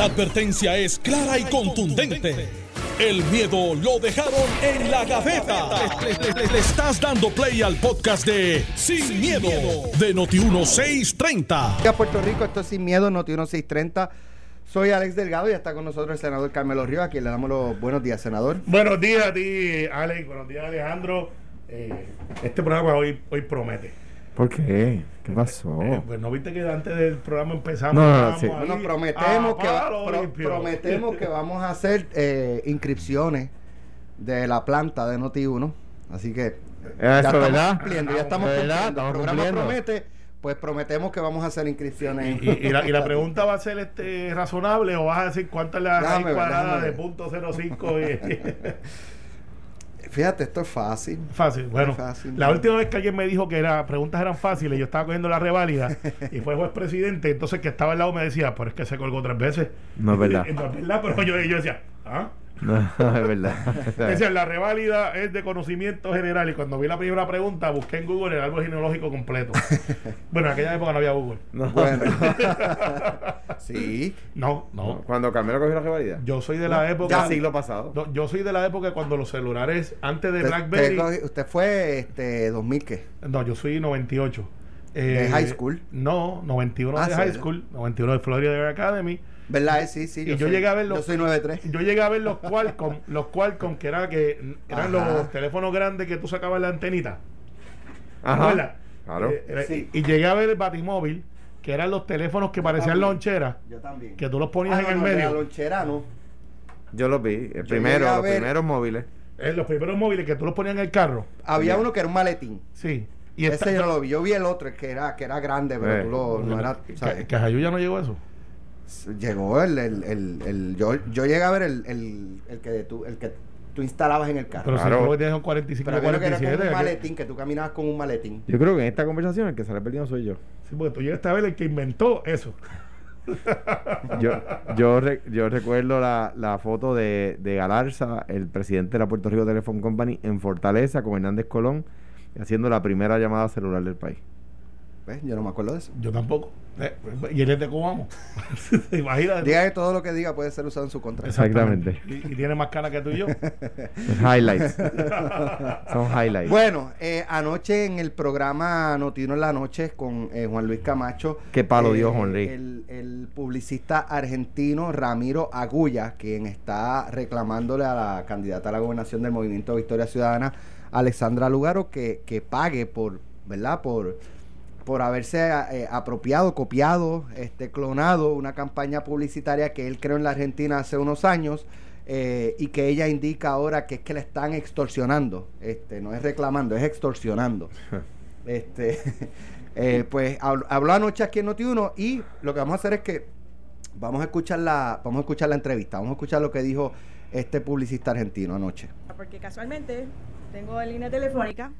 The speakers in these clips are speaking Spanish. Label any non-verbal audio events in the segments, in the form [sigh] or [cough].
La advertencia es clara y contundente. El miedo lo dejaron en la gaveta. Le, le estás dando play al podcast de Sin, miedo, de Noti1630. a Puerto Rico, esto es Sin Miedo, Noti 1630. Soy Alex Delgado y está con nosotros el senador Carmelo Ríos, a quien le damos los buenos días, senador. Buenos días a ti, Alex. Buenos días, Alejandro. Eh, este programa hoy, hoy promete. ¿Por qué? ¿Qué pasó? Eh, pues no viste que antes del programa empezamos. No, no, sí. Bueno, prometemos, a que, pro- prometemos que vamos a hacer eh, inscripciones de la planta de Noti1. Así que ya Eso, estamos ¿verdad? cumpliendo, ya estamos ¿Verdad? cumpliendo. Estamos El programa cumpliendo. promete, pues prometemos que vamos a hacer inscripciones. Y, y- y la, y la [laughs] pregunta va a ser este razonable o vas a decir cuánta es la raíz Déjame ver, cuadrada de punto 05 y, [laughs] [laughs] Fíjate, esto es fácil. fácil. Bueno, fácil. la última vez que alguien me dijo que las preguntas eran fáciles, yo estaba cogiendo la reválida y fue el juez presidente, entonces que estaba al lado me decía, pero es que se colgó tres veces. No es verdad. [laughs] No es verdad, pero yo, yo decía, ¿ah? [laughs] No, es verdad. [laughs] Decía, la reválida es de conocimiento general y cuando vi la primera pregunta busqué en Google el árbol genealógico completo. [laughs] bueno, en aquella época no había Google. No. Bueno. sí. No, no. Cuando Carmelo cogió la rivalidad. Yo soy de la época... Ya siglo pasado. No, yo soy de la época cuando los celulares, antes de Usted, BlackBerry... usted fue este 2000 qué? No, yo soy 98. ¿De high school? No, 91 Ah, de high school, 91 de Florida Air Academy. ¿Verdad? Eh, Sí, sí. Y yo soy- llegué a ver los- Yo soy 93. Yo llegué a ver los [laughs] Qualcomm, los Qualcomm que era que eran Ajá. los teléfonos grandes que tú sacabas la antenita. Ajá. Claro. Eh, era- Sí. y, y llegué a ver el Batimóvil, que eran los teléfonos que parecían también. loncheras, Yo también. que tú los ponías Ah, en no, el no, medio. La lonchera no. Yo lo vi. El primero, a los ver- primeros móviles. Eh, los primeros móviles que tú los ponías en el carro. Había Ya. uno que era un maletín. Sí. Y Ese esta- yo lo vi. Yo vi el otro, el que era, que era grande, pero Eh. tú lo, no era. que, ¿sabes? que a Jayuya no llegó eso. Llegó el, el, el, el- yo, yo llegué a ver el, el, el que tú, el que tú instalabas en el carro. Pero Claro. si tú tienes un 45 Pero había uno que era 47. un maletín, que tú caminabas con un maletín. Yo creo que en esta conversación el que sale perdiendo soy yo. Sí, porque tú llegaste a ver el que inventó eso. Yo, yo, re- yo recuerdo la, la foto de, de Galarza, el presidente de la Puerto Rico Telephone Company, en Fortaleza con Hernández Colón, haciendo la primera llamada celular del país. ¿Ves? Yo no me acuerdo de eso. Yo tampoco. Eh, y él es de Cubamo. [laughs] Imagínate. Diga que todo lo que diga puede ser usado en su contra. Exactamente. Y, y tiene más cara que tú y yo. [laughs] Highlights. [laughs] Son highlights. Bueno, eh, anoche en el programa Notino en la Noche con eh, Juan Luis Camacho. Qué palo eh, dio Juan Luis. El, el publicista argentino Ramiro Agulla, quien está reclamándole a la candidata a la gobernación del Movimiento Victoria Ciudadana, Alexandra Lugaro, que, que pague por, ¿verdad? Por, por haberse eh, apropiado, copiado, este, clonado una campaña publicitaria que él creó en la Argentina hace unos años eh, y que ella indica ahora que es que le están extorsionando, este, no es reclamando, es extorsionando. [laughs] este, [laughs] eh, pues habl- habló anoche aquí en Noti1 y lo que vamos a hacer es que vamos a escuchar la, vamos a escuchar la entrevista, vamos a escuchar lo que dijo este publicista argentino anoche. Porque casualmente tengo en línea telefónica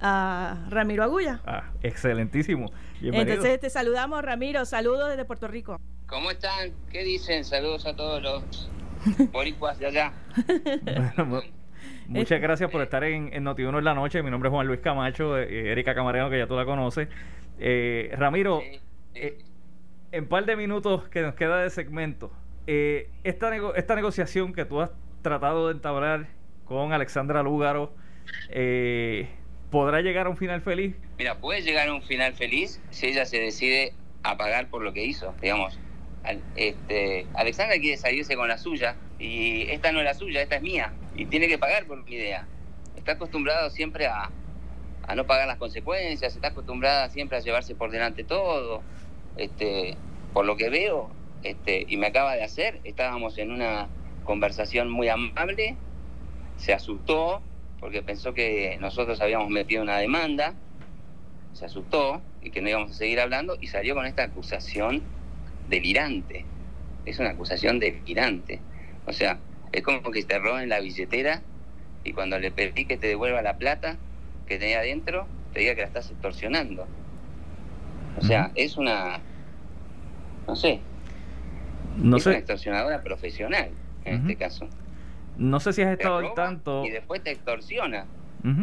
a Ramiro Agulla. Ah, excelentísimo. Bienvenido. Entonces te saludamos, Ramiro. Saludos desde Puerto Rico. ¿Cómo están? ¿Qué dicen? Saludos a todos los [laughs] boricuas de allá. Bueno, muchas gracias por estar en, en Noti1 en la noche. Mi nombre es Juan Luis Camacho, eh, Erika Camareno, que ya tú la conoces. Eh, Ramiro, Sí, sí. eh, en par de minutos que nos queda de segmento, eh, esta, nego- esta negociación que tú has tratado de entablar con Alexandra Lúgaro, eh, ¿podrá llegar a un final feliz? Mira, puede llegar a un final feliz si ella se decide a pagar por lo que hizo, digamos. Este, Alexandra quiere salirse con la suya y esta no es la suya, esta es mía y tiene que pagar por mi idea. Está acostumbrado siempre a, a no pagar las consecuencias, está acostumbrada siempre a llevarse por delante todo. Este, por lo que veo, este, y me acaba de hacer, estábamos en una conversación muy amable, se asustó porque pensó que nosotros habíamos metido una demanda, se asustó y que no íbamos a seguir hablando y salió con esta acusación delirante. Es una acusación delirante. O sea, es como que te roben la billetera y cuando le pedí que te devuelva la plata que tenía adentro, te diga que la estás extorsionando. O sea, es una, no sé, No es una extorsionadora profesional en este caso. No sé si has estado al tanto. y después te extorsiona.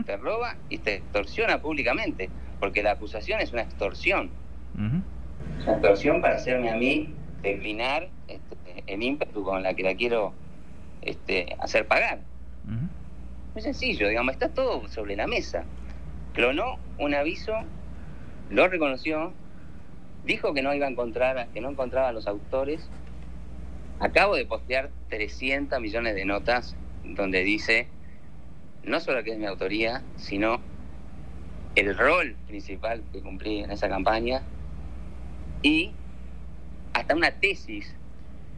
Te roba y te extorsiona públicamente, porque la acusación es una extorsión. una extorsión para hacerme a mí declinar este, el ímpetu con la que la quiero este, hacer pagar. Muy sencillo, digamos, está todo sobre la mesa. Clonó un aviso, lo reconoció, dijo que no iba a encontrar, que no encontraba a los autores. Acabo de postear 300 millones de notas donde dice no solo que es mi autoría, sino el rol principal que cumplí en esa campaña y hasta una tesis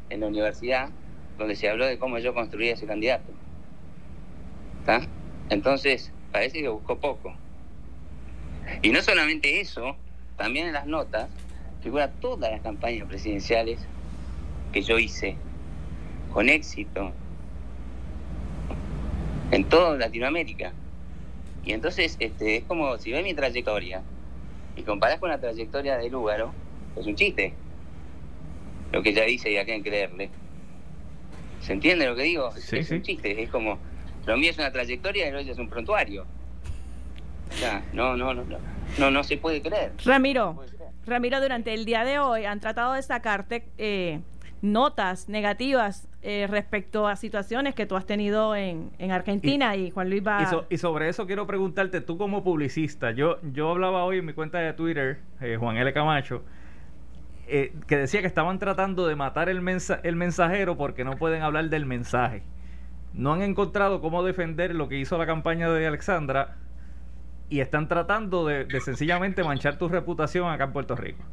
en la universidad donde se habló de cómo yo construía ese candidato. ¿Está? Entonces, parece que buscó poco. Y no solamente eso, también en las notas figura todas las campañas presidenciales que yo hice con éxito en toda Latinoamérica. Y entonces este, es como si ves mi trayectoria y comparás con la trayectoria de Lúgaro, es un chiste lo que ella dice y a quién creerle. ¿Se entiende lo que digo? Es- Sí, es sí. un chiste, es como, lo mío es una trayectoria y lo ella es un prontuario. Sea, no, no, no, no, no, no se puede creer. No Ramiro, se puede creer. Ramiro, durante el día de hoy han tratado de sacarte eh, notas negativas eh, respecto a situaciones que tú has tenido en, en Argentina y, Juan Luis va... Y, so- y sobre eso quiero preguntarte, tú como publicista, yo, yo hablaba hoy en mi cuenta de Twitter, eh, Juan L. Camacho, eh, que decía que estaban tratando de matar el, mensa- el mensajero porque no pueden hablar del mensaje. No han encontrado cómo defender lo que hizo la campaña de Alexandra y están tratando de, de sencillamente manchar tu reputación acá en Puerto Rico.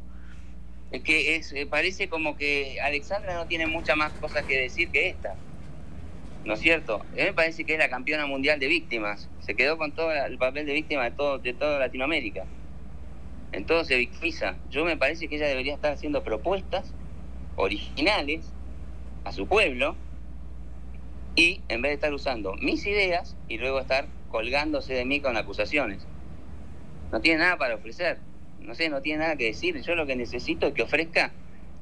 Es que es, eh, parece como que Alexandra no tiene muchas más cosas que decir que esta. ¿No es cierto? A mí me parece que es la campeona mundial de víctimas. Se quedó con todo el papel de víctima de todo, de toda Latinoamérica. En todo se victimiza. Yo me parece que ella debería estar haciendo propuestas originales a su pueblo y en vez de estar usando mis ideas y luego estar colgándose de mí con acusaciones. No tiene nada para ofrecer. No sé, no tiene nada que decir. Yo lo que necesito es que ofrezca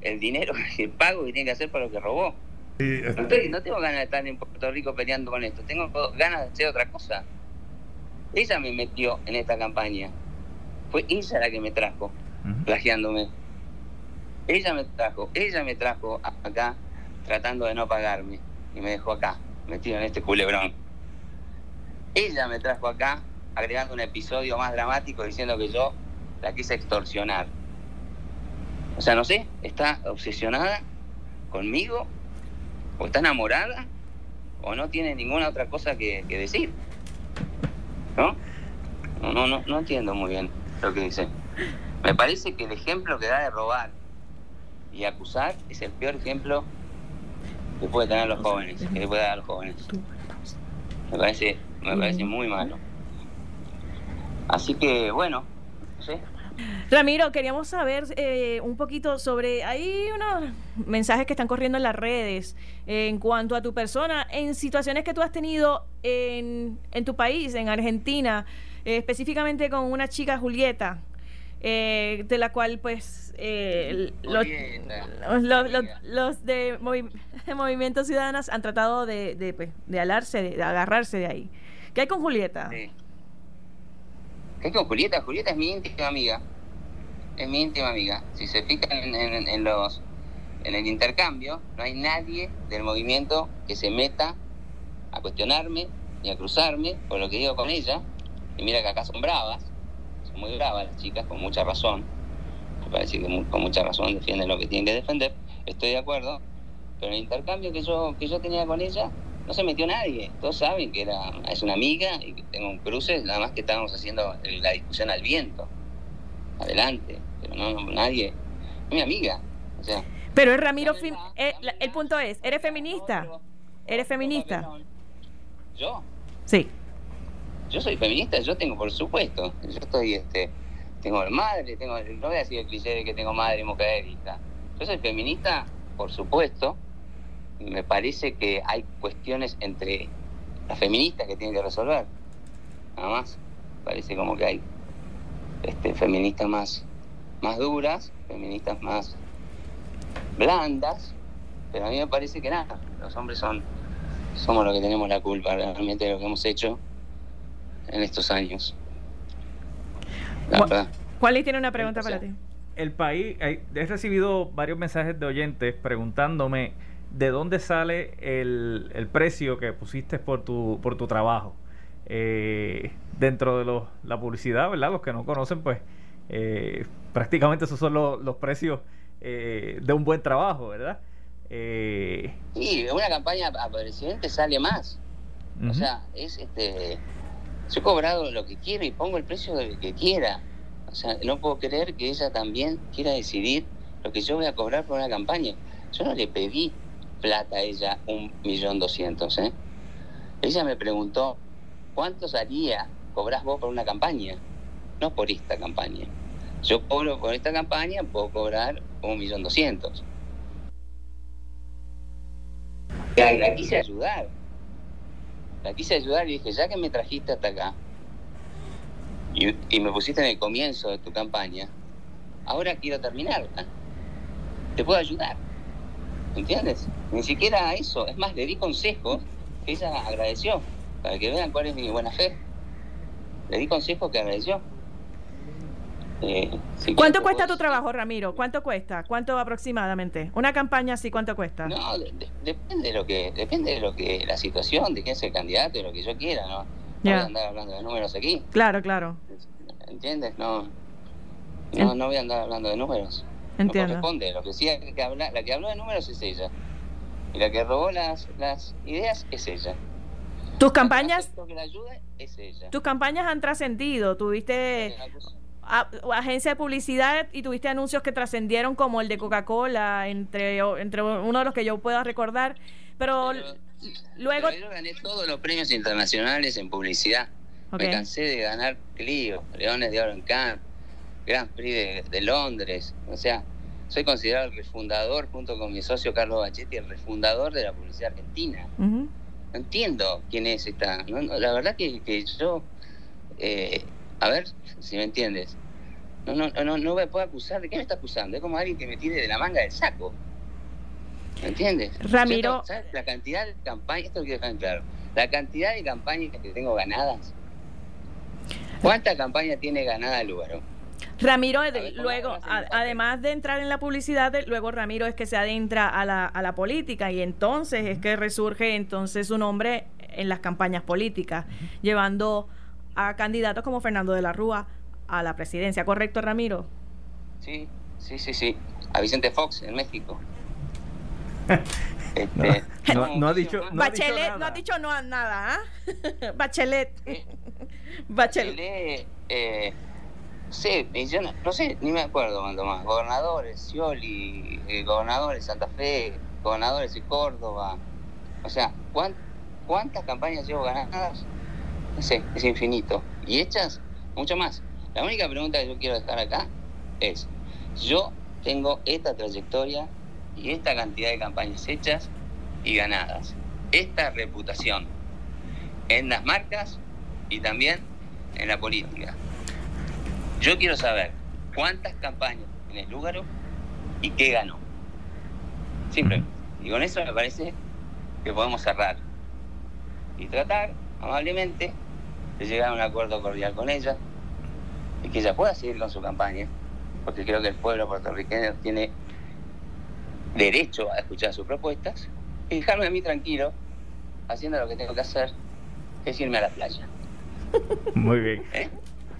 el dinero, [laughs] el pago que tiene que hacer para lo que robó. Sí, No, este, estoy- no tengo ganas de estar en Puerto Rico peleando con esto. Tengo ganas de hacer otra cosa. Ella me metió en esta campaña. Fue ella la que me trajo, Ujú. plagiándome. Ella me trajo, ella me trajo acá tratando de no pagarme. Y me dejó acá, metido en este culebrón. Ella me trajo acá agregando un episodio más dramático diciendo que yo la quise extorsionar. O sea, no sé, está obsesionada conmigo, o está enamorada, o no tiene ninguna otra cosa que, decir. ¿No? No, no, no, entiendo muy bien lo que dice. Me parece que el ejemplo que da de robar y acusar es el peor ejemplo que puede tener los jóvenes, que le puede dar a los jóvenes. Me parece, me parece muy malo. Así que, bueno, no sé. Ramiro, queríamos saber eh, un poquito sobre, hay unos mensajes que están corriendo en las redes eh, en cuanto a tu persona, en situaciones que tú has tenido en, en tu país, en Argentina, eh, específicamente con una chica Julieta, eh, de la cual pues eh, los, los- los- de, movi- [laughs] de Movimiento Ciudadanas han tratado de, de, pues, de alarse, de, de agarrarse de ahí. ¿Qué hay con Julieta? Sí. ¿Qué con Julieta? Julieta es mi íntima amiga. Es mi íntima amiga. Si se fijan en, los en el intercambio, no hay nadie del movimiento que se meta a cuestionarme ni a cruzarme por lo que digo con ella. Y mira que acá son bravas, son muy bravas las chicas, con mucha razón. Me parece que con mucha razón defienden lo que tienen que defender. Estoy de acuerdo. Pero en el intercambio que yo, que yo tenía con ella, no se metió nadie. Todos saben que era, es una amiga y que tengo un cruce, nada más que estábamos haciendo la discusión al viento. Adelante. Pero no, no, nadie. Mi amiga. O sea. Pero es Ramiro, eh, la- el punto es, ¿eres feminista? ¿Eres feminista? Yo, Sí. yo soy feminista, yo tengo, por supuesto. Yo estoy, este, tengo madre, tengo, no voy a decir el cliché de que tengo madre, mujer, hija. Yo soy feminista, por supuesto. Me parece que hay cuestiones entre las feministas que tienen que resolver. Nada más. Parece como que hay este, feministas más, más duras, feministas más blandas, pero a mí me parece que nada, los hombres son somos los que tenemos la culpa realmente de lo que hemos hecho en estos años. Verdad. Juan tiene una pregunta para ti. el país, he recibido varios mensajes de oyentes preguntándome de dónde sale el, el precio que pusiste por tu, por tu trabajo. Eh, dentro de los, la publicidad, ¿verdad? Los que no conocen, pues eh, prácticamente esos son los, los precios eh, de un buen trabajo, ¿verdad? Eh, sí, una campaña a presidente sale más. O sea, es este. Yo he cobrado lo que quiero y pongo el precio de lo que quiera. O sea, no puedo creer que ella también quiera decidir lo que yo voy a cobrar por una campaña. Yo no le pedí plata a ella un millón doscientos, ¿eh? Ella me preguntó, ¿cuánto salía cobras vos por una campaña? No por esta campaña. Yo cobro por esta campaña, puedo cobrar un millón doscientos. La, quise ayudar. La quise ayudar y dije, ya que me trajiste hasta acá y, me pusiste en el comienzo de tu campaña, ahora quiero terminarla. Te puedo ayudar. ¿Entiendes? Ni siquiera eso. Es más, le di consejos que ella agradeció, para que vean cuál es mi buena fe. Le di consejos que agradeció. Eh, ¿Cuánto cuesta tu trabajo, Ramiro? ¿Cuánto cuesta? ¿Cuánto aproximadamente? Una campaña así, ¿cuánto cuesta? No, depende de lo que, depende de lo que, la situación, de quién es el candidato, de lo que yo quiera, ¿no? No voy a andar hablando de números aquí. Claro, claro. ¿Entiendes? No, no, no voy a andar hablando de números. Entiendo. No corresponde. Lo que sí, que habla, la que habló de números es ella. Y la que robó las, las ideas es ella. Tus campañas. Es ella. Tus campañas han trascendido. Tuviste agencia de publicidad y tuviste anuncios que trascendieron como el de Coca-Cola, entre, entre uno de los que yo pueda recordar. Pero, luego... yo gané todos los premios internacionales en publicidad. Me cansé de ganar Clio, Leones de Oro en Camp, Grand Prix de, Londres. O sea, soy considerado el refundador, junto con mi socio Carlos Bachetti, el refundador de la publicidad argentina. No entiendo quién es esta. la verdad que, que yo... Eh, a ver si me entiendes. No, no, no, no me puedo acusar. ¿De qué me está acusando? Es como alguien que me tire de la manga del saco. ¿Me entiendes? Ramiro. ¿sabes? La cantidad de campañas, esto lo quiero dejar claro. La cantidad de campañas que tengo ganadas. ¿Cuántas campañas tiene ganada el Ramiro, luego, además de entrar en la publicidad, luego Ramiro es que se adentra a la, a la política y entonces es que resurge entonces su nombre en las campañas políticas, llevando a candidatos como Fernando de la Rúa a la presidencia, ¿correcto, Ramiro? Sí, sí, sí, sí. A Vicente Fox en México. [laughs] Este, no, ha dicho no Bachelet ha no ha dicho no a nada ¿ah? [laughs] Bachelet Bachelet, eh, sí, no, sé ni me acuerdo cuánto más gobernadores Scioli eh, gobernadores Santa Fe gobernadores de Córdoba o sea ¿cuántas campañas llevo ganadas Sí, es infinito. Y hechas, mucho más. La única pregunta que yo quiero dejar acá es, yo tengo esta trayectoria y esta cantidad de campañas hechas y ganadas. Esta reputación en las marcas y también en la política. Yo quiero saber cuántas campañas en el lugar y qué ganó. Simple. Y con eso me parece que podemos cerrar y tratar amablemente de llegar a un acuerdo cordial con ella y que ella pueda seguir con su campaña, porque creo que el pueblo puertorriqueño tiene derecho a escuchar sus propuestas y dejarme a mí tranquilo haciendo lo que tengo que hacer, que es irme a la playa. Muy bien. ¿Eh?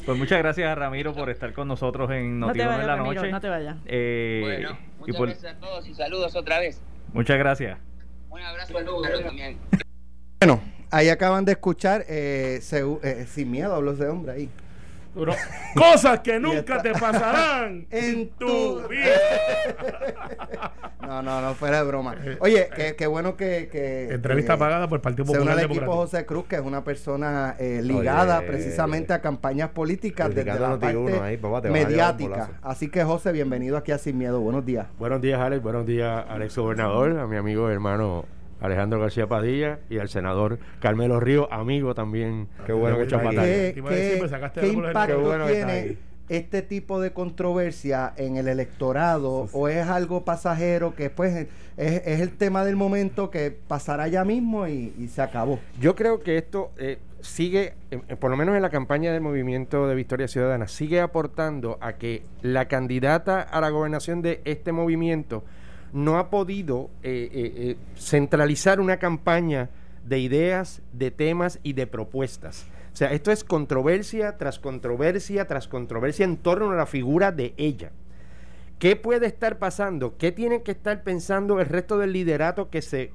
Pues muchas gracias a Ramiro por estar con nosotros en Noticias no en la Noche. No te vayas. Eh, bueno, muchas gracias a todos y saludos otra vez. Muchas gracias. Un abrazo a también. Bueno, ahí acaban de escuchar eh, eh, Sin Miedo, hablos de hombre ahí. [laughs] cosas que nunca te pasarán [laughs] en tu vida. no, no, no, fuera de broma. Oye, qué, bueno que, que Entrevista pagada por el Partido Popular. Se une equipo José Cruz, que es una persona eh, ligada precisamente a campañas políticas desde la parte mediática. Así que, José, bienvenido aquí a Sin Miedo. Buenos días. Buenos días, Alex. Buenos días, Alex Gobernador, a mi amigo hermano Alejandro García Padilla y al senador Carmelo Río, amigo también. Qué bueno que ¿Qué, qué, qué impacto tiene este tipo de controversia en el electorado o es algo pasajero que pues es, es el tema del momento que pasará ya mismo y, y se acabó? Yo creo que esto eh, sigue, eh, por lo menos en la campaña del movimiento de Victoria Ciudadana, sigue aportando a que la candidata a la gobernación de este movimiento no ha podido eh, eh, eh, centralizar una campaña de ideas, de temas y de propuestas. O sea, esto es controversia tras controversia tras controversia en torno a la figura de ella. ¿Qué puede estar pasando? ¿Qué tiene que estar pensando el resto del liderato que se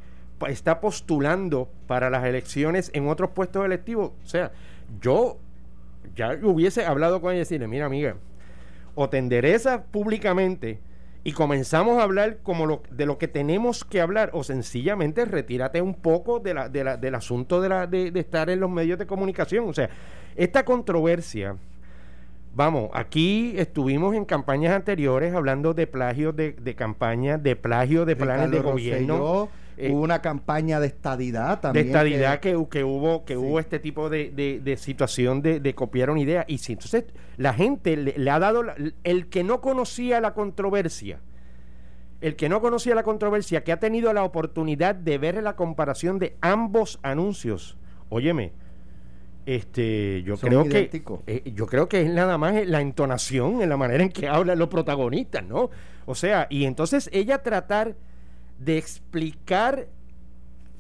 está postulando para las elecciones en otros puestos electivos? O sea, yo ya hubiese hablado con ella y decirle, mira amiga, o te enderezas públicamente y comenzamos a hablar como lo, de lo que tenemos que hablar, o sencillamente retírate un poco de la, de la- del asunto de, la, de, de estar en los medios de comunicación. O sea, esta controversia, vamos, aquí estuvimos en campañas anteriores hablando de plagio de, campañas, de plagio de planes de gobierno. Rosselló, eh, hubo una campaña de estadidad de también. estadidad que, que hubo que Sí. hubo este tipo de, de- de situación de, de copiar una idea y si entonces la gente le, le ha dado la- el que no conocía la controversia el que no conocía la controversia que ha tenido la oportunidad de ver la comparación de ambos anuncios óyeme este yo Son creo idénticos. que eh, yo creo que es nada más la entonación en la manera en que hablan los protagonistas no o sea y entonces ella tratar de explicar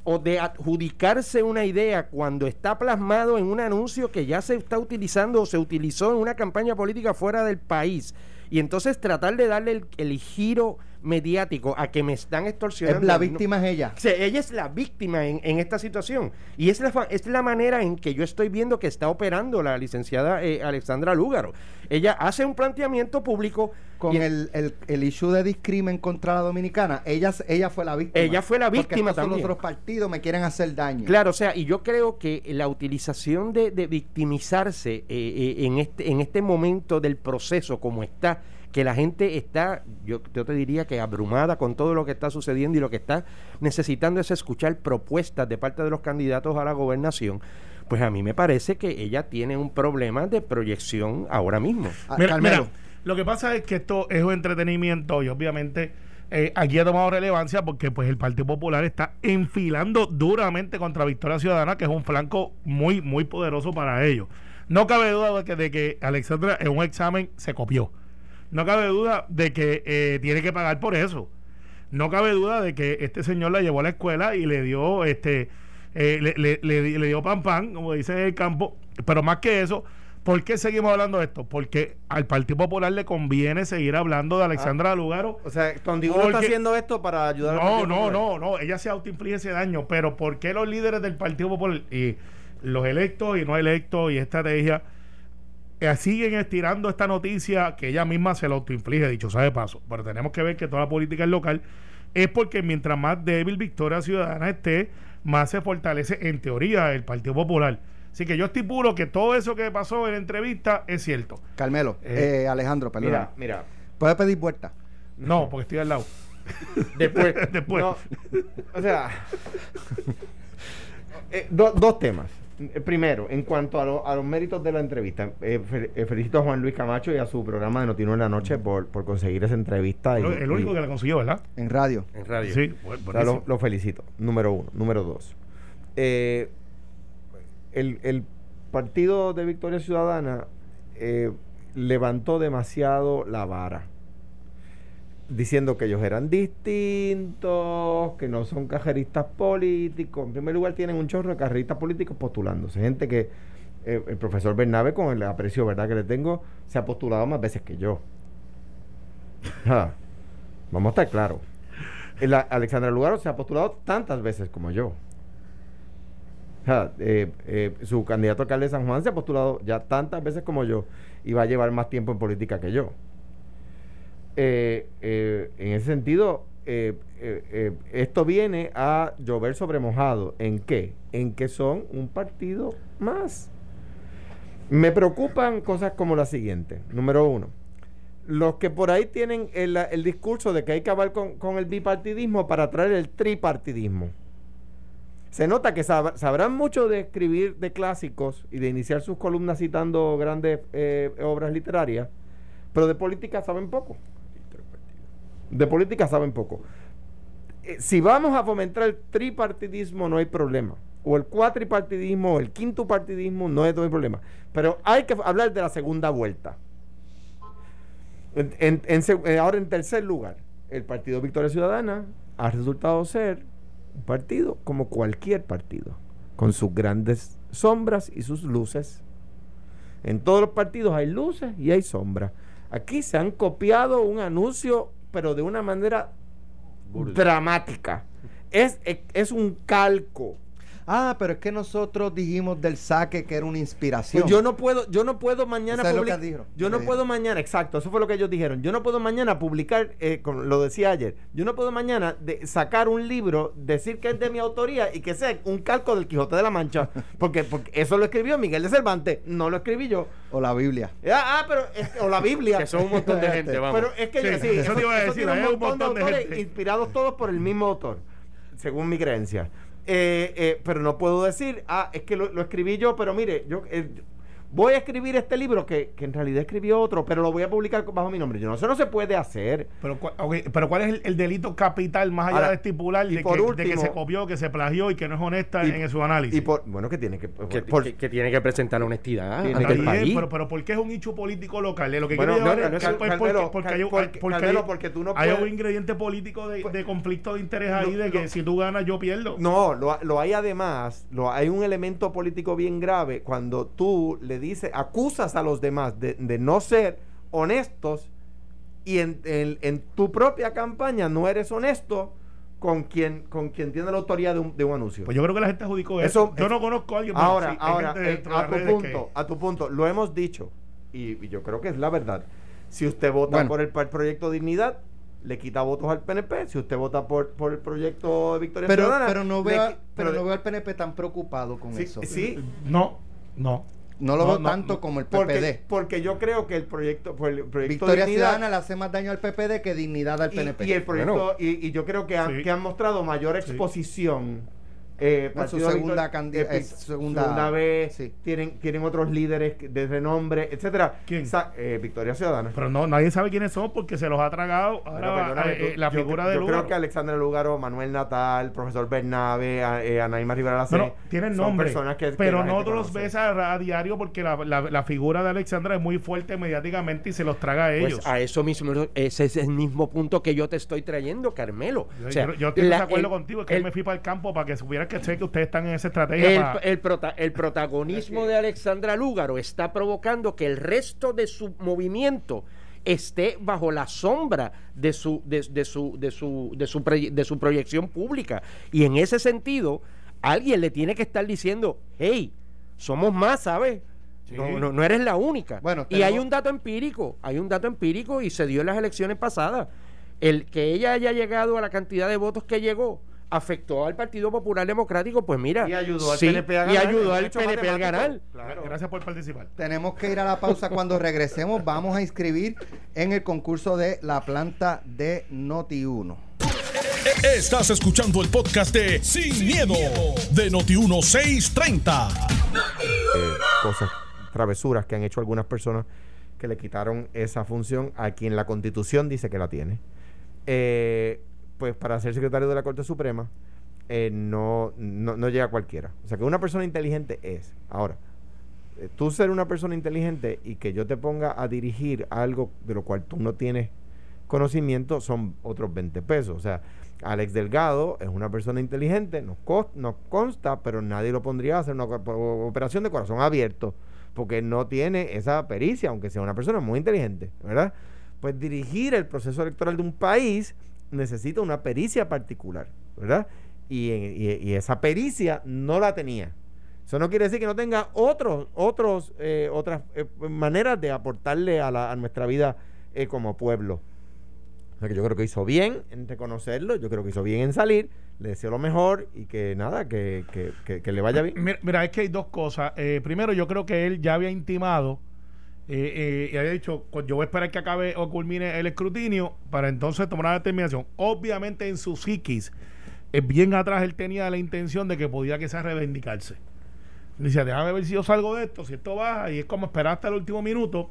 o de adjudicarse una idea cuando está plasmado en un anuncio que ya se está utilizando o se utilizó en una campaña política fuera del país. Y entonces tratar de darle el, giro mediático a que me están extorsionando. Es la No- víctima es ella. o sea, ella es la víctima en, en esta situación. Y es la, es la manera en que yo estoy viendo que está operando la licenciada eh, Alexandra Lúgaro. Ella hace un planteamiento público. Con y- el, el, el issue de discrimen contra la dominicana, ella, ella fue la víctima. Ella fue la Porque víctima son también. otros partidos me quieren hacer daño. Claro, o sea, y yo creo que la utilización de, de victimizarse eh, eh, en, este, en este momento del proceso como está, que la gente está, yo, yo te diría que abrumada con todo lo que está sucediendo y lo que está necesitando es escuchar propuestas de parte de los candidatos a la gobernación, pues a mí me parece que ella tiene un problema de proyección ahora mismo. Ah, Mira, lo que pasa es que esto es un entretenimiento y obviamente eh, aquí ha tomado relevancia porque pues el Partido Popular está enfilando duramente contra Victoria Ciudadana, que es un flanco muy, muy poderoso para ellos. No cabe duda de que, de que Alexandra en un examen se copió. No cabe duda de que eh, tiene que pagar por eso. No cabe duda de que este señor la llevó a la escuela y le dio este eh, le, le- le- le dio pan pan, como dicen en el campo. Pero más que eso, ¿por qué seguimos hablando de esto? Porque al Partido Popular le conviene seguir hablando de Alexandra Lugaro. O sea, Tondigo está Porque- haciendo esto para ayudar No, no, Popular. no, no. Ella se autoinflige ese daño. Pero ¿por qué los líderes del Partido Popular y los electos y no electos y estrategia eh, siguen estirando esta noticia que ella misma se la autoinflige, dicho sea de paso? Pero tenemos que ver que toda la política es local. Es porque mientras más débil Victoria Ciudadana esté, más se fortalece en teoría el Partido Popular. Así que yo estipulo que todo eso que pasó en la entrevista es cierto. Carmelo, Eh, eh, Alejandro, perdón. Mira, mira. ¿Puede pedir vuelta? No, porque estoy al lado. [laughs] Después, [laughs] Después. No, o sea, [laughs] eh, do- dos temas. Eh, Primero, en cuanto a, lo- a los méritos de la entrevista, eh, eh, felicito a Juan Luis Camacho y a su programa de Notino en la Noche por, por conseguir esa entrevista. y- el único y- que la consiguió, ¿verdad? En radio. en radio. Sí, o sea, lo, lo felicito. Número uno. Número dos. Eh, el, el partido de Victoria Ciudadana eh, levantó demasiado la vara. Diciendo que ellos eran distintos, que no son cajeristas políticos. En primer lugar, tienen un chorro de cajeristas políticos postulándose. Gente que eh, el profesor Bernabe, con el aprecio verdad que le tengo, se ha postulado más veces que yo. Vamos a estar claros. La Alexandra Lugaro se ha postulado tantas veces como yo. Eh, eh, su candidato alcalde de San Juan se ha postulado ya tantas veces como yo y va a llevar más tiempo en política que yo. Eh, eh, en ese sentido, eh, eh, esto viene a llover sobre mojado. ¿En qué? En que son un partido más. Me preocupan cosas como la siguiente. Número uno, los que por ahí tienen el, el discurso de que hay que acabar con, el bipartidismo para traer el tripartidismo. Se nota que sab- sabrán mucho de escribir de clásicos y de iniciar sus columnas citando grandes obras literarias, pero de política saben poco. De política saben poco. Eh, si vamos a fomentar el tripartidismo, no hay problema. O el cuatripartidismo, o el quinto partidismo, no hay, problema. Pero hay que hablar de la segunda vuelta. Eh, ahora, en tercer lugar, el Partido Victoria Ciudadana ha resultado ser un partido como cualquier partido, con sus grandes sombras y sus luces. En todos los partidos hay luces y hay sombras. Aquí se han copiado un anuncio, pero de una manera dramática. Es, es, es un calco. Ah, pero es que nosotros dijimos del saque que era una inspiración. Pues yo no puedo, yo no puedo mañana Eso es lo public- que dijeron, Yo no puedo dijeron. mañana, exacto, eso fue lo que ellos dijeron. Yo no puedo mañana publicar, eh, como lo decía ayer, yo no puedo mañana de- sacar un libro, decir que es de mi autoría y que sea un calco del Quijote de la Mancha, [laughs] porque, porque eso lo escribió Miguel de Cervantes, no lo escribí yo. O la Biblia. Ah, ah, pero es o la Biblia. Que son un montón de gente, vamos. Pero es que Sí, yo- sí, eso te iba a decir, un montón de autores gente. inspirados todos por el mismo autor, según mi creencia. Eh, eh, pero no puedo decir, ah, es que lo, lo escribí yo, pero mire, yo eh, voy a escribir este libro que, que en realidad escribió otro, pero lo voy a publicar bajo mi nombre. Yo no, eso no se puede hacer. Pero, cu- ok, pero ¿cuál es el, el delito capital más allá Ahora, de estipular y de por que, de que se copió, que se plagió y que no es honesta Y- en su análisis? Y por, bueno, que tiene que... Que, por- que- que tiene que presentar honestidad Tiene el país. pero, pero ¿por qué es un hecho político local? De lo que Bueno, quiero no, es- no, pues, porque, porque hay, porque- porque Carmelo, hay- porque tú no hay puedes- un ingrediente político de, de conflicto de interés ahí de que si tú ganas yo pierdo. No, lo, lo hay además, lo, hay un elemento político bien grave cuando tú le dices, acusas a los demás de, de no ser honestos y en, en- en tu propia campaña no eres honesto con quien, con quien tiene la autoría de un, de un anuncio. Pues yo creo que la gente adjudicó eso. Eso- yo no conozco a alguien. ahora, sí, ahora, eh, a tu punto, a tu punto, lo hemos dicho y, y yo creo que es la verdad. Si usted vota Bueno. por el, proyecto Dignidad, le quita votos al PNP. Si usted vota por, por el proyecto de Victoria Pero, Ciudadana, pero no veo, pero no veo al PNP tan preocupado con Sí, eso. sí, No, no. No lo No, veo no, tanto no. como el porque, PPD. porque yo creo que el proyecto, pues, el proyecto Victoria Dignidad Ciudadana le hace más daño al PPD que dignidad al y, PNP. y el proyecto Bueno. y, y yo creo que han, Sí. que han mostrado mayor Sí. Eh, No, su segunda Victor- eh, es segunda- segunda vez sí. tienen tienen otros líderes de renombre etcétera ¿Quién? Sa- eh, Victoria Ciudadana Pero no, nadie sabe quiénes son porque se los ha tragado ahora eh, tú- eh, la yo figura cre- de Yo creo que Alexandra Lugaro, Manuel Natal, profesor Bernabe, eh, Anaíma Rivera Lacé, No, no, tienen son nombre, personas que, que pero la no los ves a, a diario porque la, la- la figura de Alexandra es muy fuerte mediáticamente y se los traga a ellos. Pues a eso mismo, ese es el mismo punto que yo te estoy trayendo, Carmelo. yo, O sea, yo- yo estoy de acuerdo el- contigo, es que el- me fui para el campo para que supieras que sé que ustedes están en esa estrategia. el, para- el prota- el protagonismo de Alexandra Lúgaro está provocando que el resto de su movimiento esté bajo la sombra de su, de, de su, de su, de su, de su proyección pública. Y en ese sentido, alguien le tiene que estar diciendo, hey, somos más, ¿sabes? Sí. No, no, no eres la única. Bueno, y hay un dato empírico, hay un dato empírico y se dio en las elecciones pasadas. El que ella haya llegado a la cantidad de votos que llegó afectó al Partido Popular Democrático, pues mira. Y ayudó al sí, PNP a Y ganar, ayudó es un al PNP a ganar. Claro. Gracias por participar. Tenemos que ir a la pausa. Cuando regresemos, vamos a inscribir en el concurso de la planta de Noti1. Estás escuchando el podcast de Sin, miedo, de Noti1630. eh, cosas, travesuras que han hecho algunas personas que le quitaron esa función a quien la constitución dice que la tiene. Eh, pues para ser secretario de la Corte Suprema eh, no, no, no llega cualquiera. O sea que una persona inteligente es. Ahora, eh, tú ser una persona inteligente y que yo te ponga a dirigir algo de lo cual tú no tienes conocimiento son otros 20 pesos. O sea, Alex Delgado es una persona inteligente, nos, cos- nos consta, pero nadie lo pondría a hacer una operación de corazón abierto, porque no tiene esa pericia, aunque sea una persona muy inteligente, ¿verdad? Pues dirigir el proceso electoral de un país necesita una pericia particular, ¿verdad? Y, y- y esa pericia no la tenía. Eso no quiere decir que no tenga otros, otros, eh, otras eh, maneras de aportarle a, la- a nuestra vida eh, como pueblo. O sea que yo creo que hizo bien en reconocerlo, yo creo que hizo bien en salir, le deseo lo mejor y que nada, que, que, que- que le vaya bien. Mira, mira, es que hay dos cosas. Eh, primero, yo creo que él ya había intimado eh, eh, y había dicho, "Pues yo voy a esperar que acabe o culmine el escrutinio para entonces tomar una determinación. Obviamente en su psiquis, eh, bien atrás él tenía la intención de que podía quizás reivindicarse. Dice, déjame ver si yo salgo de esto, si esto baja, y es como esperar hasta el último minuto.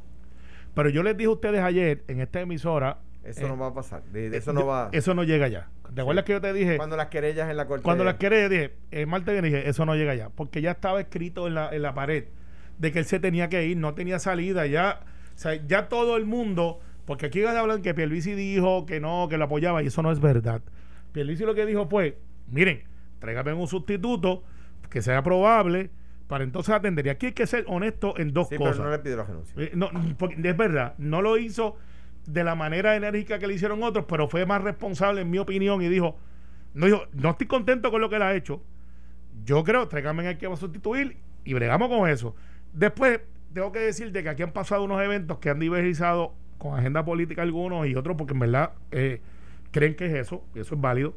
Pero yo les dije a ustedes ayer en esta emisora. Eso eh, no va a pasar. De- de eh, eso no va. Eso no llega ya. ¿Te acuerdas que yo te dije? Cuando las querellas en la corte. Cuando las querés, dije, el martes viene dije, eso no llega ya. Porque ya estaba escrito en la, en la pared de que él se tenía que ir, no tenía salida. Ya, o sea, ya todo el mundo, porque aquí hablan que Pierluisi dijo que no, que lo apoyaba, y eso no es verdad. Pierluisi lo que dijo fue, miren, tráigame un sustituto que sea probable para entonces atender. Y aquí hay que ser honesto en dos Sí, cosas. pero no le pidió. Eh, no, porque es verdad, no lo hizo de la manera enérgica que le hicieron otros, pero fue más responsable, en mi opinión, y dijo, no dijo, no estoy contento con lo que él ha hecho. Yo creo, tráigame al que va a sustituir y bregamos con eso. Después, tengo que decirte que aquí han pasado unos eventos que han divergizado con agenda política algunos y otros, porque en verdad eh, creen que es eso, y eso es válido,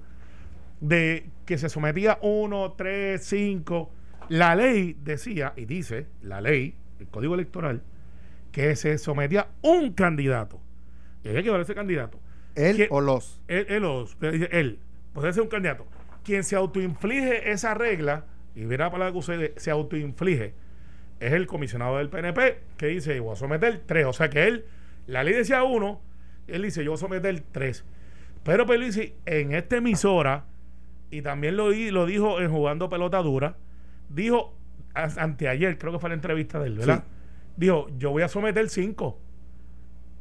de que se sometía uno, tres, cinco. La ley decía, y dice, la ley, el código electoral, que se sometía un candidato. Y hay que ver ese candidato. Él o los. Él, él, os- él, él, puede ser un candidato. Quien se autoinflige esa regla, y verá la palabra que usted se autoinflige, es el comisionado del PNP que dice, yo voy a someter tres. O sea que él, la ley decía uno, él dice, yo voy a someter tres. Pero Peluisi, en esta emisora, y también lo, di- lo dijo en Jugando Pelota Dura, dijo anteayer, creo que fue la entrevista de él, ¿verdad? Dijo, yo voy a someter cinco.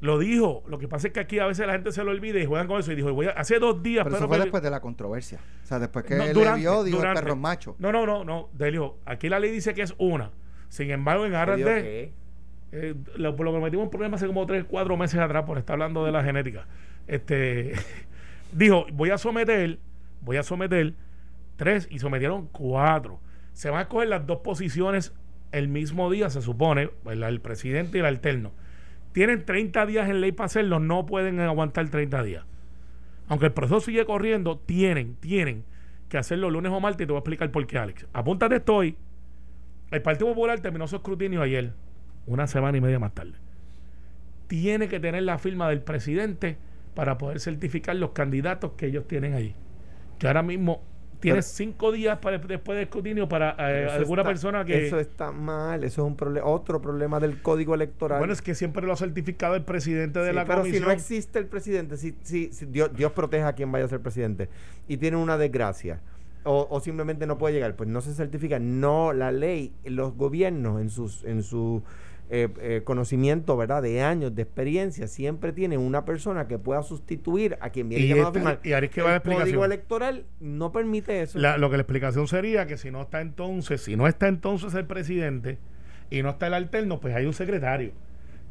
Lo dijo. Lo que pasa es que aquí a veces la gente se lo olvida y juegan con eso. Y dijo, voy a, hace dos días. Pero eso Pedro fue Pelu- después de la controversia. O sea, después que No, él durante, le vio, dijo durante. el perro macho. No, no, no, no. Él dijo, aquí la ley dice que es una. Sin embargo, en aras ¿Dijo de. qué? eh, lo, lo que metimos en problemas hace como tres, cuatro meses atrás por estar hablando de la genética. Este [laughs] dijo, voy a someter, voy a someter tres y sometieron cuatro. Se van a escoger las dos posiciones el mismo día, se supone, ¿verdad? el presidente y el alterno. Tienen 30 días en ley para hacerlo, no pueden aguantar 30 días. Aunque el proceso sigue corriendo, tienen, tienen que hacerlo lunes o martes y te voy a explicar por qué, Alex. Apúntate estoy. El Partido Popular terminó su escrutinio ayer, una semana y media más tarde. Tiene que tener la firma del presidente para poder certificar los candidatos que ellos tienen allí. Que ahora mismo tienes cinco días para, después del escrutinio para eh, alguna está- persona que... Eso está mal. Eso es un problema otro problema del código electoral. Bueno, es que siempre lo ha certificado el presidente de Sí, la pero comisión. si no existe el presidente, si, si, si Dios, Dios proteja a quien vaya a ser presidente y tiene una desgracia o, o simplemente no puede llegar, pues no se certifica. No, la ley, los gobiernos en sus en su eh, eh, conocimiento, ¿verdad? De años de experiencia, siempre tienen una persona que pueda sustituir a quien viene Y llamado a firmar. y ahora es que va la el código explicación. electoral no permite eso. La- lo que la explicación sería que si no está entonces, si no está entonces el presidente y no está el alterno, pues hay un secretario.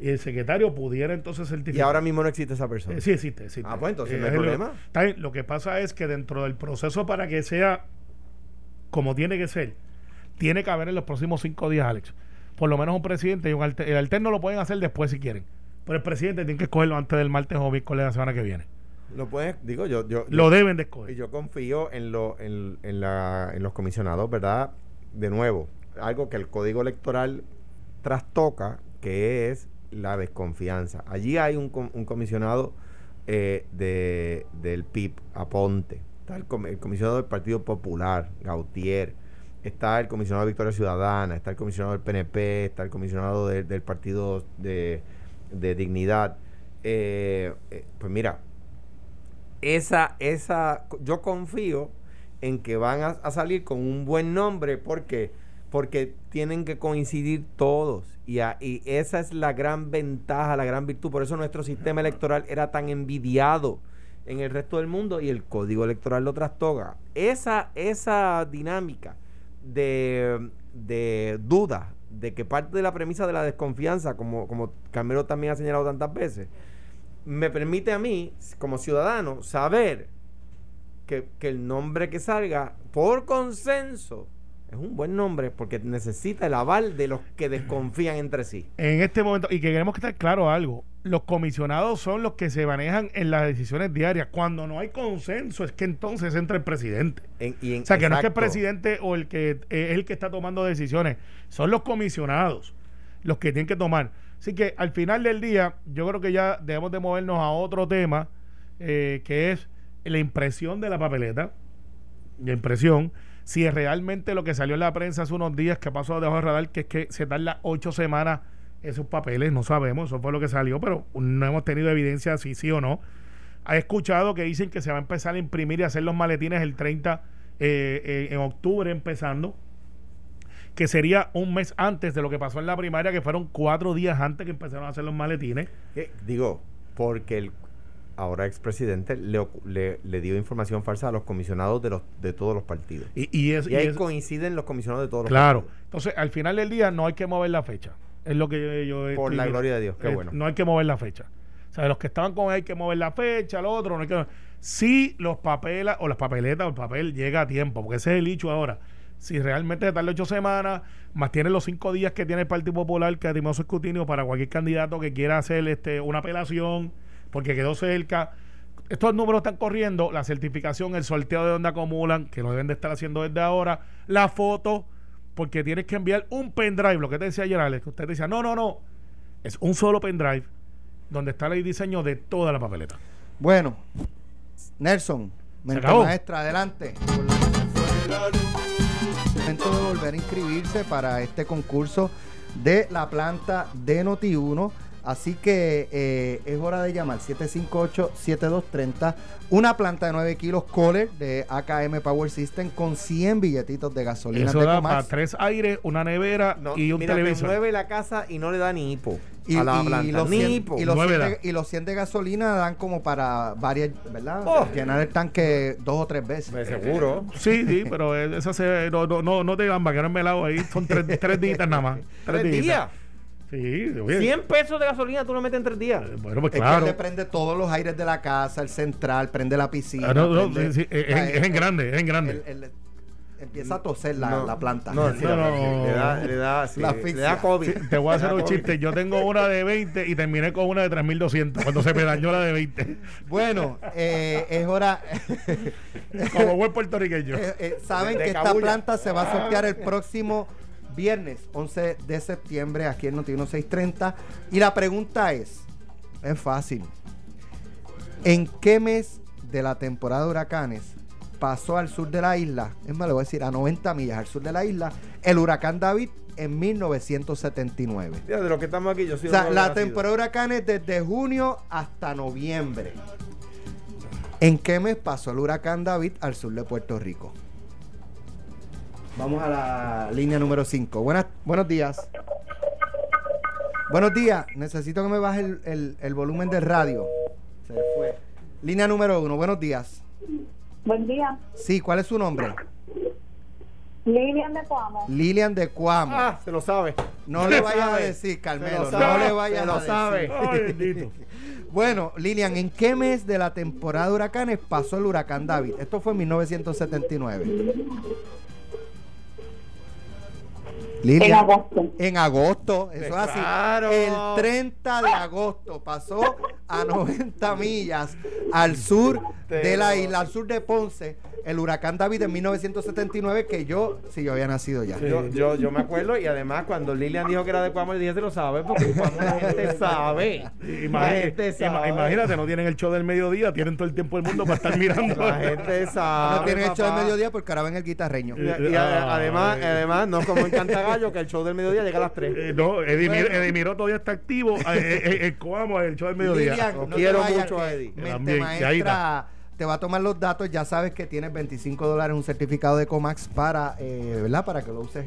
Y el secretario pudiera entonces certificar. y ahora mismo no existe esa persona. Eh, sí, existe, existe. Ah, pues entonces Eh, no hay lo- problema. Lo que pasa es que dentro del proceso para que sea como tiene que ser, tiene que haber en los próximos cinco días, Alex. Por lo menos un presidente y un alterno. El alterno lo pueden hacer después si quieren. Pero el presidente tiene que escogerlo antes del martes o miércoles de la semana que viene. Lo puedes, digo, yo, yo, Lo yo- deben de Y escoger. yo confío en, lo, en, en la, en los comisionados, ¿verdad? De nuevo, algo que el código electoral trastoca, que es la desconfianza. Allí hay un, un comisionado eh, de, del PIB, Aponte. Está el, el comisionado del Partido Popular, Gautier. Está el comisionado de Victoria Ciudadana. Está el comisionado del PNP. Está el comisionado de- del Partido de, de Dignidad. Eh, eh, pues mira, esa, esa, yo confío en que van a, a salir con un buen nombre porque porque tienen que coincidir todos y, esa es la gran ventaja, la gran virtud. Por eso nuestro sistema electoral era tan envidiado en el resto del mundo y el código electoral lo trastoga. Esa, esa dinámica de, de duda, de que parte de la premisa de la desconfianza, como, como Camilo también ha señalado tantas veces, me permite a mí, como ciudadano, saber que, que el nombre que salga por consenso es un buen nombre porque necesita el aval de los que desconfían entre sí. En este momento, y que queremos que estar claro algo, los comisionados son los que se manejan en las decisiones diarias. Cuando no hay consenso es que entonces entra el presidente. En- y en- O sea, que no es que el presidente o el que eh, es el que está tomando decisiones, son los comisionados los que tienen que tomar. Así que al final del día, yo creo que ya debemos de movernos a otro tema, eh, que es la impresión de la papeleta. La impresión. Si es realmente lo que salió en la prensa hace unos días que pasó debajo del radar, que es que se tarda ocho semanas esos papeles, no sabemos, eso fue lo que salió, pero no hemos tenido evidencia si sí o no. He escuchado que dicen que se va a empezar a imprimir y hacer los maletines el 30 eh, eh, en octubre empezando, que sería un mes antes de lo que pasó en la primaria, que fueron cuatro días antes que empezaron a hacer los maletines. Eh, digo, porque el ahora expresidente le, le, le dio información falsa a los comisionados de los de todos los partidos. Y, y es, Y y ahí es- coinciden los comisionados de todos los Claro. partidos. Entonces, al final del día no hay que mover la fecha. Es lo que yo, yo Por estoy la gloria de Dios, qué Eh, bueno. No hay que mover la fecha. O sea, los que estaban con hay que mover la fecha, lo otro, no hay que Si los papeles o las papeletas o el papel llega a tiempo, porque ese es el hecho ahora. Si realmente se tarda ocho semanas, más tiene los cinco días que tiene el Partido Popular que adimó su escrutinio para cualquier candidato que quiera hacer este una apelación, porque quedó cerca. Estos números están corriendo, la certificación, el sorteo de donde acumulan, que lo deben de estar haciendo desde ahora, la foto, porque tienes que enviar un pendrive, lo que te decía ayer Alex, que usted decía, no, no, no, es un solo pendrive donde está el diseño de toda la papeleta. Bueno, Nelson, mente maestra, adelante. Momento de volver a inscribirse para este concurso de la planta de Noti1. Así que eh, es hora de llamar 758-7230. Una planta de 9 kilos Kohler de AKM Power System con 100 billetitos de gasolina. Eso de da para tres aires, una nevera No, y un mira, te televisor. mueve la casa y no le da ni hipo Y, a la y planta. los ni 100, hipo. y los Nueve 100 da. de, y los 100 de gasolina dan como para varias, ¿verdad? Oh. Llenar el tanque dos o tres veces. Pues seguro. Sí, sí, pero esa se, no, no, no, no te gamba, que no melado ahí. Son tres, tres días nada más. Tres días. Sí, oye. 100 pesos de gasolina tú lo metes en tres días. Eh, Bueno, pues Es claro. que él le prende todos los aires de la casa, el central, prende la piscina. Ah, no, no, prende- sí, sí, es, en- es en grande, es en grande. empieza a toser la, No, la planta. No, [laughs] sí, No, no. Le da, le da, sí, La le da COVID. Te voy a hacer un chiste. Yo tengo una de 20 y terminé con una de 3200 cuando se me dañó la de 20. Bueno, eh, es hora. Como buen puertorriqueño. [laughs] Eh, eh, Saben De que esta planta se va a sortear el próximo viernes 11 de septiembre aquí en Noti 1630 y la pregunta es es fácil. ¿en qué mes de la temporada de huracanes pasó al sur de la isla es más le voy a decir a 90 millas al sur de la isla el huracán David en 1979 Mira, de lo que estamos aquí, yo soy o sea, la temporada de huracanes desde junio hasta noviembre. ¿En qué mes pasó el huracán David al sur de Puerto Rico? Vamos a la línea número 5. Buenas, buenos días. Buenos días. Necesito que me baje el, el- el volumen del radio. Se fue. Línea número 1. Buenos días. Buen día. Sí, ¿cuál es su nombre? Lilian de Coamo. Lilian de Cuamo. Ah, se lo sabe. no le vayas a decir, Se Carmelo. lo No le vayas se lo a decir. sabe. Ay. Bueno, Lilian, ¿en qué mes de la temporada de huracanes pasó el huracán David? Esto fue en 1979. Lilian, En agosto. En agosto, eso es así. Claro. El 30 de agosto pasó a 90 millas al sur de la isla, al sur de Ponce, el huracán David en 1979, que yo, si yo había nacido ya. Yo, yo, yo me acuerdo y además cuando Lilian dijo que era de Cuamo, dije se lo sabe porque Cuamo la gente sabe. [laughs] La Imagínate, gente ima- sabe. imagínate, no tienen el show del mediodía, tienen todo el tiempo del mundo para estar mirando. La gente [laughs] sabe. No tienen el papá. mediodía porque ahora ven el guitarreño. Y, y a- además, además, no como en Cantagallo, que el show del mediodía llega a las 3. Eh, no, Edimiro, Bueno. Edimiro todavía está activo. eh, eh, eh, el Coamo, el show del mediodía. Lilian, no quiero mucho que a Eddie. Mente También, maestra. Te va a tomar los datos. Ya sabes que tienes 25 dólares un certificado de Comax para, eh, ¿verdad? Para que lo uses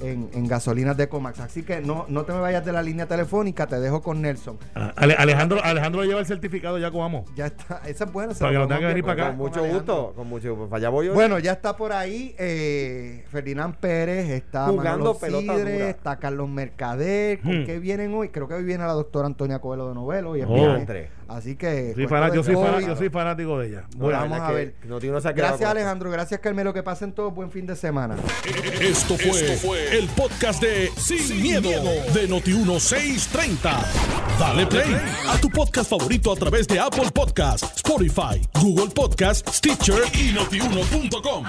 en, en gasolinas de Comax. Así que no, no te me vayas de la línea telefónica. Te dejo con Nelson. Ah, Ale- Alejandro, Alejandro lleva el certificado ya Coamo. Ya está. [laughs] Esa es buena. Para que lo tenga que venir para acá. Con mucho gusto, con mucho gusto. Allá voy yo. Bueno, ya está por ahí eh, Ferdinand Pérez, está Jugando dura. está Carlos Mercader. ¿Con Hmm. qué vienen hoy? Creo que hoy viene la doctora Antonia Coelho de Novelo. Y es Oh. Así que. Soy yo, soy yo fanático de ella. No, Bueno, vamos a que ver. No tiene Gracias. Alejandro, gracias Carmelo, que pasen todos buen fin de semana. Esto fue, el podcast de Sin, miedo, de Noti1630. Dale play a tu podcast favorito a través de Apple Podcasts, Spotify, Google Podcasts, Stitcher y notiuno.com.